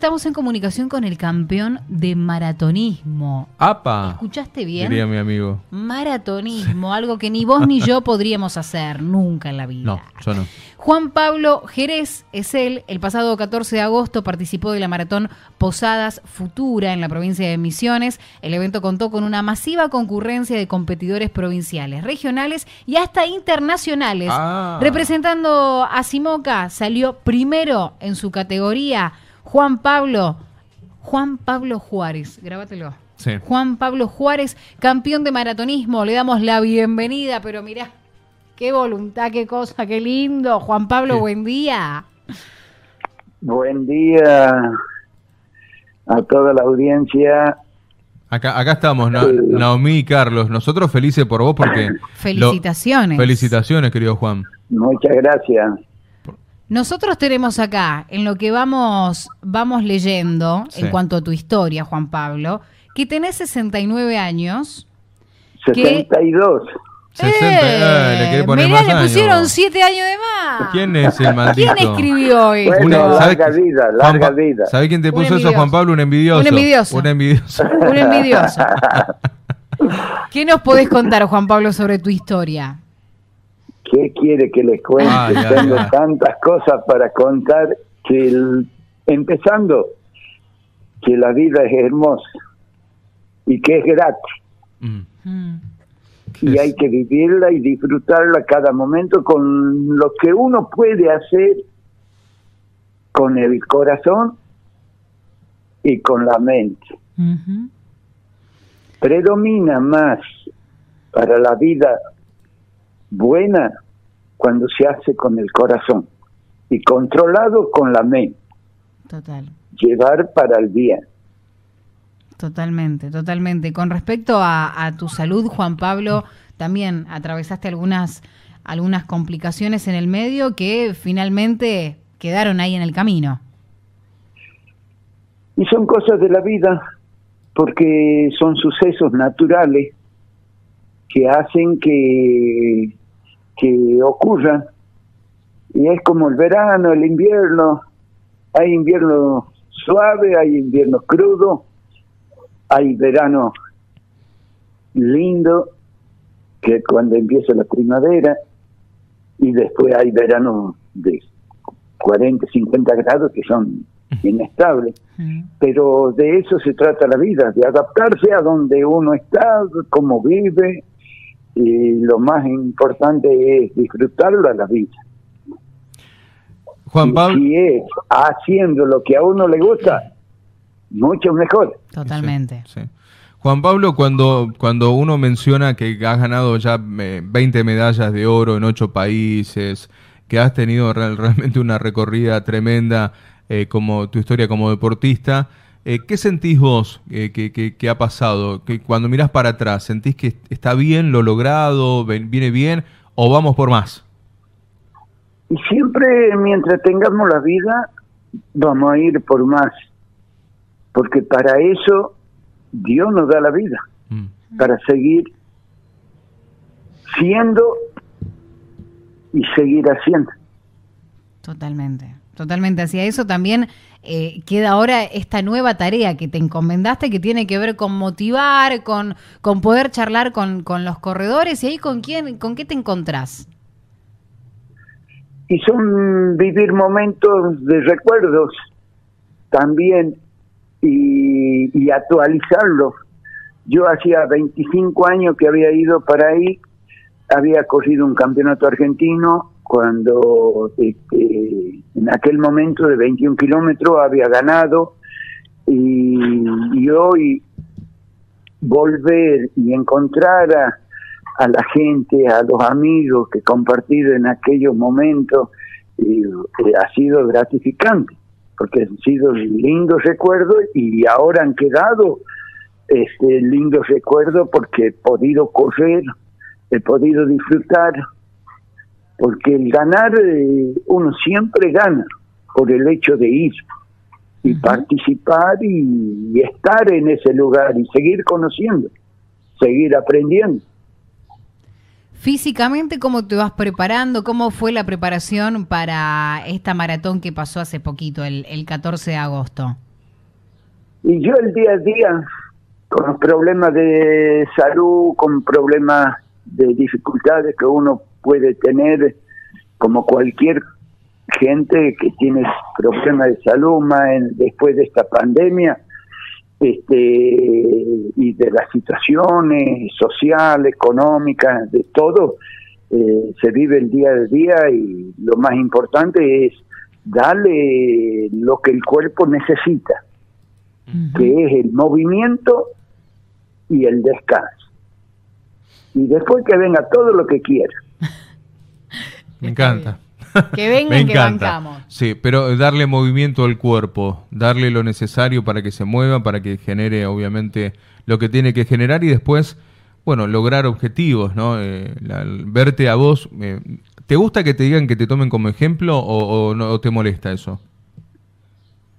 Estamos en comunicación con el campeón de maratonismo. ¡Apa! ¿Escuchaste bien? Diría mi amigo. Maratonismo, algo que ni vos ni yo podríamos hacer nunca en la vida. No, yo no. Juan Pablo Jerez es él. El pasado 14 de agosto participó de la maratón Posadas Futura en la provincia de Misiones. El evento contó con una masiva concurrencia de competidores provinciales, regionales y hasta internacionales. Ah. Representando a Simoca, salió primero en su categoría Juan Pablo. Juan Pablo Juárez, grábatelo. Sí. Juan Pablo Juárez, campeón de maratonismo. Le damos la bienvenida, pero mirá, qué voluntad, qué cosa, qué lindo. Juan Pablo, Sí. buen día. Buen día a toda la audiencia. Acá, acá estamos, Na-. Naomi y Carlos. Nosotros felices por vos porque... Felicitaciones. lo- felicitaciones, querido Juan. Muchas gracias. Nosotros tenemos acá, en lo que vamos, vamos leyendo, Sí. en cuanto a tu historia, Juan Pablo, que tenés 69 años. 62. 60, eh, le mirá, más le años. pusieron 7 años de más. ¿Quién es el maldito? ¿Quién escribió esto? Bueno, Una- ¿sabe larga vida, Juan larga vida. ¿Sabe quién te puso eso. Juan Pablo? Un envidioso. Un envidioso. Un envidioso. Un envidioso. ¿Qué nos podés contar, Juan Pablo, sobre tu historia? ¿Qué quiere que les cuente? Ay, Tengo tantas cosas para contar que el- empezando que la vida es hermosa y que es gratis Mm. Y Es- hay que vivirla y disfrutarla cada momento con lo que uno puede hacer con el corazón y con la mente. predomina más para la vida buena cuando se hace con el corazón y controlado con la mente, Total. llevar para el bien. Totalmente, totalmente. Con respecto a, a tu salud, Juan Pablo, también atravesaste algunas, algunas complicaciones en el medio que finalmente quedaron ahí en el camino. Y son cosas de la vida, porque son sucesos naturales que hacen que, que ocurran. Y es como el verano, el invierno. Hay invierno suave, hay invierno crudo, hay verano lindo, que es cuando empieza la primavera, y después hay verano de 40, 50 grados que son inestables pero de eso se trata la vida, de adaptarse a donde uno está, cómo vive, y lo más importante es disfrutarlo a la vida. Juan Y Pablo... Si es haciendo lo que a uno le gusta, mucho mejor. Totalmente. Sí. Juan Pablo, cuando, cuando uno menciona que has ganado ya eh, 20 medallas de oro en ocho países, que has tenido real- realmente una recorrida tremenda eh, como tu historia como deportista, eh, ¿qué sentís vos eh, que, que- que ha pasado? Que cuando mirás para atrás, ¿sentís que está bien lo logrado, ven- viene bien o vamos por más? Y siempre mientras tengamos la vida, vamos a ir por más, porque para eso Dios nos da la vida. Mm. para seguir siendo y seguir haciendo. Totalmente. Totalmente. Hacia eso también eh, queda ahora esta nueva tarea que te encomendaste que tiene que ver con motivar, con, con poder charlar con, con los corredores y ahí con quién, con qué te encontrás. Y son vivir momentos de recuerdos también y, actualizarlos. Yo hacía 25 años que había ido para ahí, había corrido un campeonato argentino cuando este, en aquel momento de 21 kilómetros había ganado y, y hoy volver y encontrar a, la gente, a los amigos que compartido en aquellos momentos, eh, ha sido gratificante, porque han sido lindos recuerdos y ahora han quedado este lindos recuerdos porque he podido correr, he podido disfrutar, porque el ganar, eh, uno siempre gana por el hecho de ir y participar y, y estar en ese lugar y seguir conociendo, seguir aprendiendo. Físicamente, ¿cómo te vas preparando? ¿Cómo fue la preparación para esta maratón que pasó hace poquito, el, el 14 de agosto? Y yo el día a día, con los problemas de salud, con problemas de dificultades que uno puede tener, como cualquier gente que tiene problemas de salud más después de esta pandemia, este y de las situaciones sociales, económicas, de todo, eh, se vive el día a día y lo más importante es darle lo que el cuerpo necesita, que es el movimiento y el descanso. Y después que venga todo lo que quiera. Me encanta. Que venga y que bancamos. Sí, pero darle movimiento al cuerpo, darle lo necesario para que se mueva, para que genere obviamente lo que tiene que generar y después, bueno, lograr objetivos, ¿no? Eh, verte a vos. Eh, ¿Te gusta que te digan que te tomen como ejemplo o, no te molesta eso?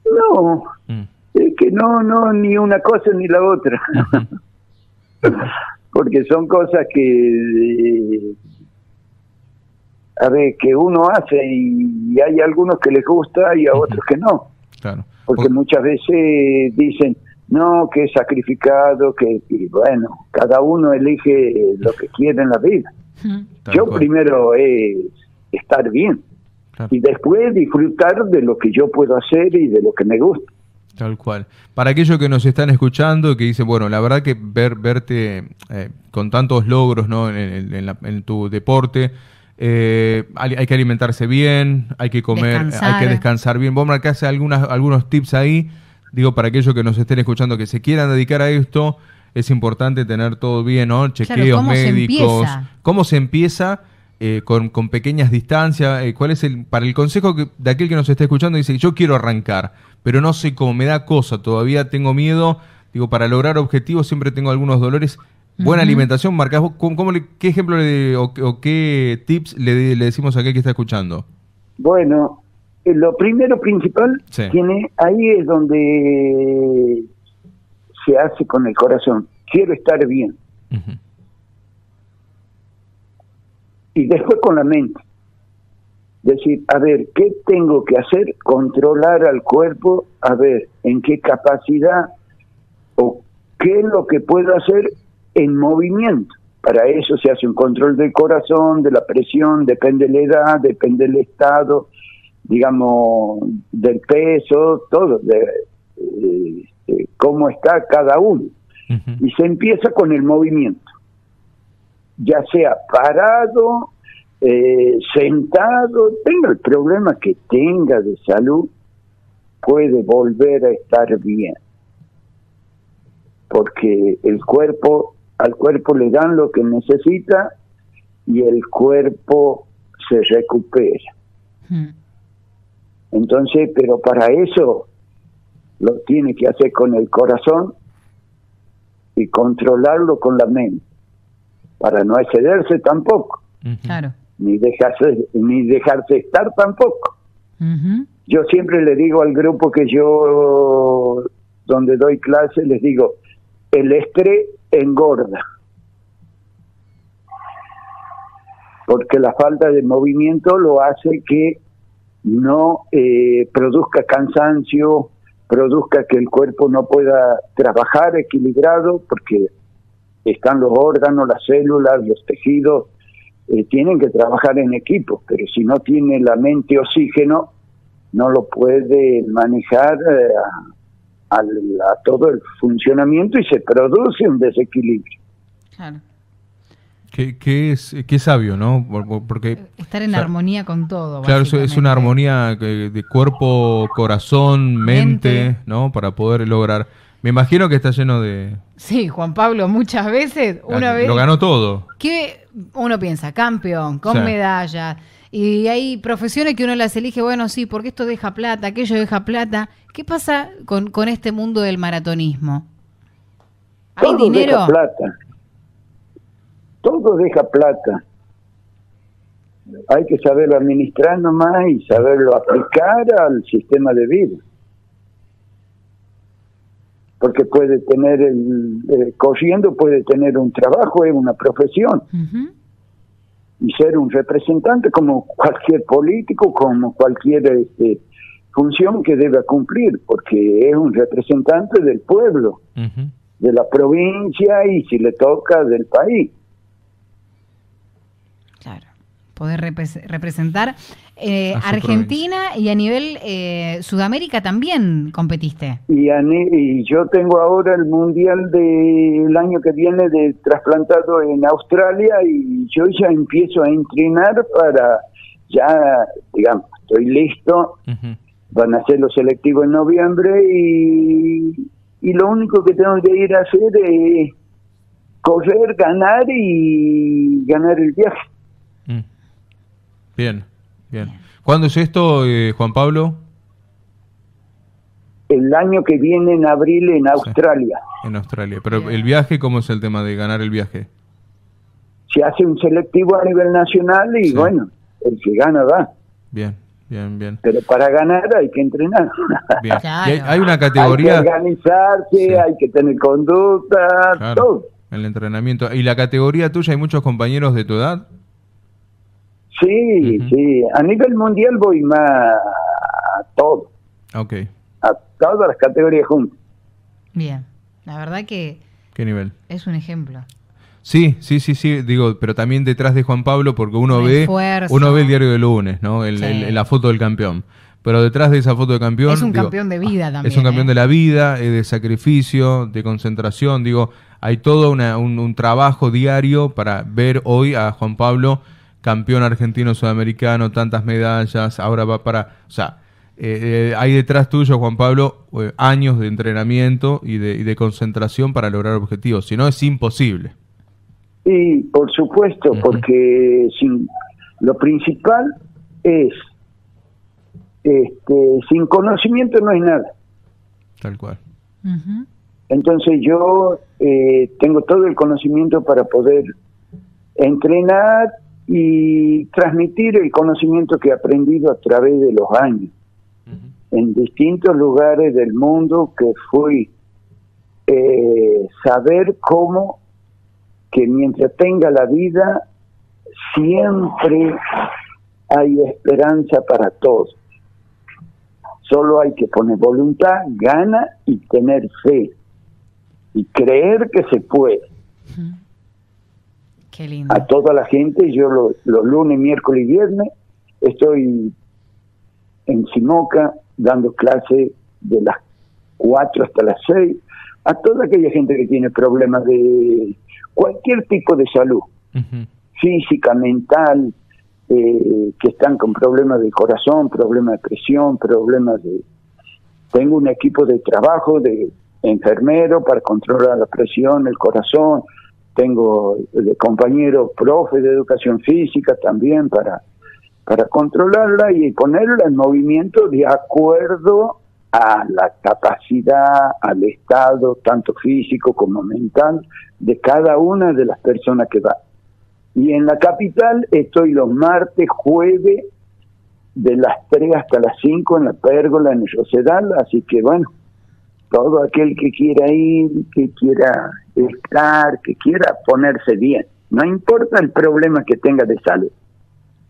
No, mm. es que no, no, ni una cosa ni la otra. Porque son cosas que a ver, que uno hace y hay algunos que les gusta y a otros que no. Claro. Porque muchas veces dicen, no, que es sacrificado, que bueno, cada uno elige lo que quiere en la vida. Yo primero es estar bien y después disfrutar de lo que yo puedo hacer y de lo que me gusta. Tal cual. Para aquellos que nos están escuchando, que dicen, bueno, la verdad que ver verte eh, con tantos logros ¿no? en, en tu deporte, eh, hay, que alimentarse bien, hay que comer, hay que descansar bien. Vos marcás algunas, algunos tips ahí, digo, para aquellos que nos estén escuchando que se quieran dedicar a esto, es importante tener todo bien, ¿no? Chequeos médicos. ¿Cómo se empieza? Eh, con, con, pequeñas distancias. Eh, ¿Cuál es el, para el consejo que, de aquel que nos esté escuchando? Dice, yo quiero arrancar, pero no sé cómo, me da cosa, todavía tengo miedo. Digo, para lograr objetivos siempre tengo algunos dolores. Buena alimentación, marcas ¿cómo, ¿qué ejemplo o, qué tips le, le, decimos a aquel que está escuchando? Bueno, eh, lo primero principal tiene ahí es donde se hace con el corazón. Quiero estar bien. Y después con la mente. Decir, a ver, ¿qué tengo que hacer? Controlar al cuerpo, a ver, en qué capacidad o qué es lo que puedo hacer en movimiento. Para eso se hace un control del corazón, de la presión, depende de la edad, depende del estado, digamos, del peso, todo, de, eh, cómo está cada uno. Y se empieza con el movimiento, ya sea parado, eh, sentado, tenga el problema que tenga de salud, puede volver a estar bien. Porque el cuerpo al cuerpo le dan lo que necesita y el cuerpo se recupera. Hmm. Entonces, pero para eso lo tiene que hacer con el corazón y controlarlo con la mente, para no excederse tampoco, claro. ni dejarse ni dejarse estar tampoco. Yo siempre le digo al grupo que yo donde doy clase les digo, el estrés engorda. Porque la falta de movimiento lo hace que no eh, produzca cansancio, produzca que el cuerpo no pueda trabajar equilibrado, porque están los órganos, las células, los tejidos, eh, tienen que trabajar en equipo, pero si no tiene la mente oxígeno, no lo puede manejar eh, a todo el funcionamiento y se produce un desequilibrio. Claro. Qué, es, qué sabio, ¿no? Porque estar en armonía con todo. Claro, es una armonía de cuerpo, corazón, mente, ¿no? Para poder lograr. Me imagino que está lleno de. Sí, Juan Pablo, muchas veces, una vez. Lo ganó todo. Que uno piensa, campeón, con medalla y hay profesiones que uno las elige, bueno, sí, porque esto deja plata, aquello deja plata. ¿Qué pasa con, con este mundo del maratonismo? ¿Hay dinero? Deja plata. Todo deja plata. Hay que saberlo administrar nomás y saberlo aplicar al sistema de vida. Porque puede tener, el, eh, corriendo puede tener un trabajo, es una profesión y ser un representante como cualquier político, como cualquier este, función que debe cumplir, porque es un representante del pueblo, de la provincia y si le toca del país. Claro, poder representar eh, Argentina y a nivel eh, Sudamérica también competiste. Y, y, yo tengo ahora el mundial del año que viene de trasplantado en Australia y yo ya empiezo a entrenar para ya, digamos, estoy listo. Van a ser los selectivos en noviembre y, y lo único que tengo que ir a hacer es correr, ganar y ganar el viaje. Mm. Bien, bien. ¿Cuándo es esto, eh, Juan Pablo? El año que viene en abril en Australia. en Australia. Pero el viaje, ¿cómo es el tema de ganar el viaje? Se hace un selectivo a nivel nacional y bueno, el que gana va. Bien, bien, bien. Pero para ganar hay que entrenar. Bien. hay, una categoría. Hay que organizarse, hay que tener conducta, todo. El entrenamiento. ¿Y la categoría tuya, hay muchos compañeros de tu edad? Sí, sí. A nivel mundial voy más a todo. Ok. A todas las categorías juntas. Bien. La verdad que... ¿Qué nivel? Es un ejemplo. Sí, sí, sí, sí, digo, pero también detrás de Juan Pablo, porque uno ve, uno ve el diario de lunes, ¿no? la foto del campeón. Pero detrás de esa foto de campeón. Es un campeón de vida también. Es un campeón ¿eh? de la vida, de sacrificio, de concentración. Digo, hay todo un, un, trabajo diario para ver hoy a Juan Pablo campeón argentino sudamericano, tantas medallas, ahora va para, o sea, eh, eh, hay detrás tuyo, Juan Pablo, eh, años de entrenamiento y de, concentración para lograr objetivos, si no es imposible. Sí, por supuesto, porque sin, lo principal es, este, sin conocimiento no hay nada. Tal cual. Entonces yo tengo todo el conocimiento para poder entrenar y transmitir el conocimiento que he aprendido a través de los años en distintos lugares del mundo que fui eh, saber cómo que mientras tenga la vida siempre hay esperanza para todos. Solo hay que poner voluntad, gana y tener fe y creer que se puede. A toda la gente, yo los lunes, miércoles y viernes estoy en Simoca dando clase de las 4 hasta las 6 a toda aquella gente que tiene problemas de cualquier tipo de salud, física, mental, eh, que están con problemas de corazón, problemas de presión, problemas de... Tengo un equipo de trabajo de enfermero para controlar la presión, el corazón, tengo de compañero profe de educación física también para, para controlarla y ponerla en movimiento de acuerdo a la capacidad, al estado, tanto físico como mental, de cada una de las personas que va. Y en la capital estoy los martes, jueves, de las 3 hasta las 5 en la pérgola, en el Rosedal, así que bueno, todo aquel que quiera ir, que quiera estar, que quiera ponerse bien. No importa el problema que tenga de salud.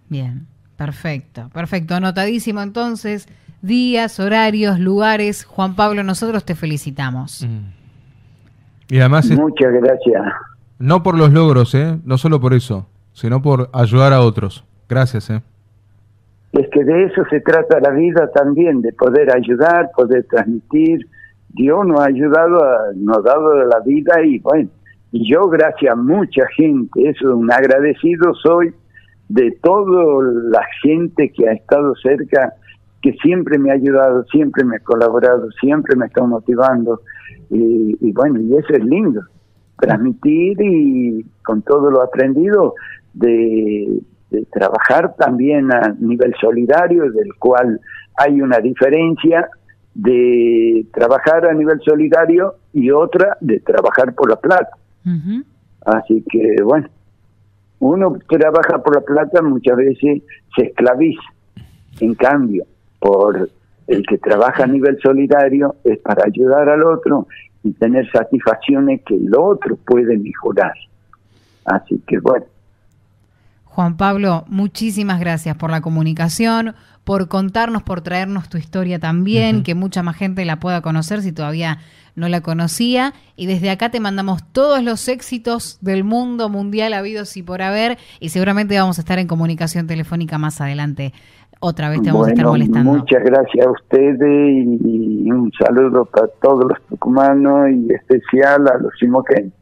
Bien, perfecto, perfecto. Anotadísimo entonces, días, horarios, lugares. Juan Pablo, nosotros te felicitamos. Mm. Y además... Muchas gracias. No por los logros, ¿eh? No solo por eso, sino por ayudar a otros. Gracias, ¿eh? Es que de eso se trata la vida también, de poder ayudar, poder transmitir, Dios nos ha ayudado, nos ha dado la vida y bueno, y yo gracias a mucha gente, eso un agradecido soy de toda la gente que ha estado cerca, que siempre me ha ayudado, siempre me ha colaborado, siempre me está motivando y, bueno, y eso es lindo, transmitir y con todo lo aprendido de trabajar también a nivel solidario, del cual hay una diferencia de trabajar a nivel solidario y otra de trabajar por la plata. Así que, bueno, uno trabaja por la plata muchas veces se esclaviza. En cambio, por el que trabaja a nivel solidario es para ayudar al otro y tener satisfacciones que el otro puede mejorar. Así que, bueno. Juan Pablo, muchísimas gracias por la comunicación, por contarnos, por traernos tu historia también, que mucha más gente la pueda conocer si todavía no la conocía. Y desde acá te mandamos todos los éxitos del mundo mundial habidos y por haber. Y seguramente vamos a estar en comunicación telefónica más adelante. Otra vez te vamos a estar molestando. Muchas gracias a ustedes y un saludo para todos los tucumanos y especial a los simoqueños.